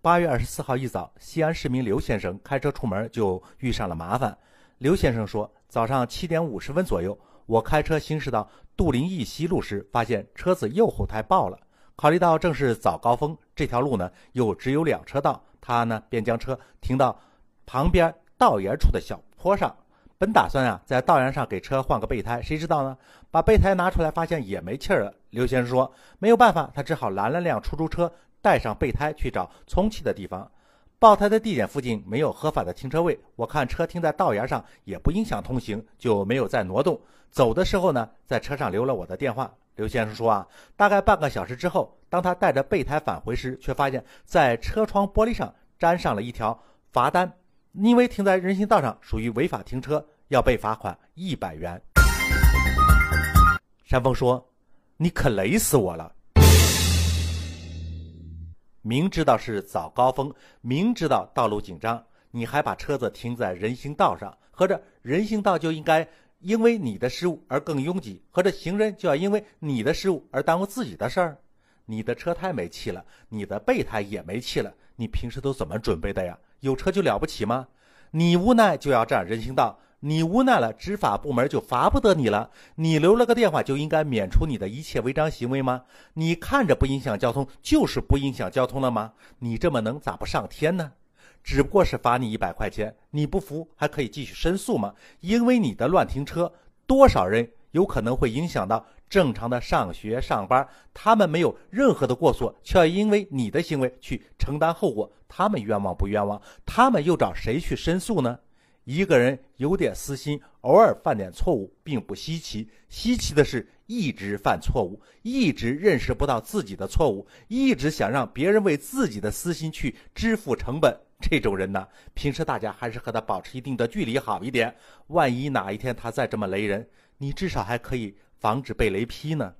八月二十四号一早，西安市民刘先生开车出门就遇上了麻烦。刘先生说，早上七点五十分左右，我开车行驶到杜林驿西路时，发现车子右后胎爆了。考虑到正是早高峰，这条路呢又只有两车道，他呢便将车停到旁边道沿处的小坡上。本打算啊在道沿上给车换个备胎，谁知道呢？把备胎拿出来，发现也没气儿了。刘先生说，没有办法，他只好拦了辆出租车。带上备胎去找充气的地方，爆胎的地点附近没有合法的停车位，我看车停在道沿上也不影响通行，就没有再挪动。走的时候呢，在车上留了我的电话。刘先生说啊，大概半个小时之后，当他带着备胎返回时，却发现在车窗玻璃上粘上了一条罚单，因为停在人行道上属于违法停车，要被罚款一百元。山峰说：“你可雷死我了。”明知道是早高峰，明知道道路紧张，你还把车子停在人行道上，合着人行道就应该因为你的失误而更拥挤，合着行人就要因为你的失误而耽误自己的事儿？你的车胎没气了，你的备胎也没气了，你平时都怎么准备的呀？有车就了不起吗？你无奈就要占人行道。你无奈了，执法部门就罚不得你了。你留了个电话，就应该免除你的一切违章行为吗？你看着不影响交通，就是不影响交通了吗？你这么能咋不上天呢？只不过是罚你一百块钱，你不服还可以继续申诉吗？因为你的乱停车，多少人有可能会影响到正常的上学上班，他们没有任何的过错，却要因为你的行为去承担后果，他们冤枉不冤枉？他们又找谁去申诉呢？一个人有点私心，偶尔犯点错误，并不稀奇。稀奇的是，一直犯错误，一直认识不到自己的错误，一直想让别人为自己的私心去支付成本。这种人呢，平时大家还是和他保持一定的距离好一点。万一哪一天他再这么雷人，你至少还可以防止被雷劈呢。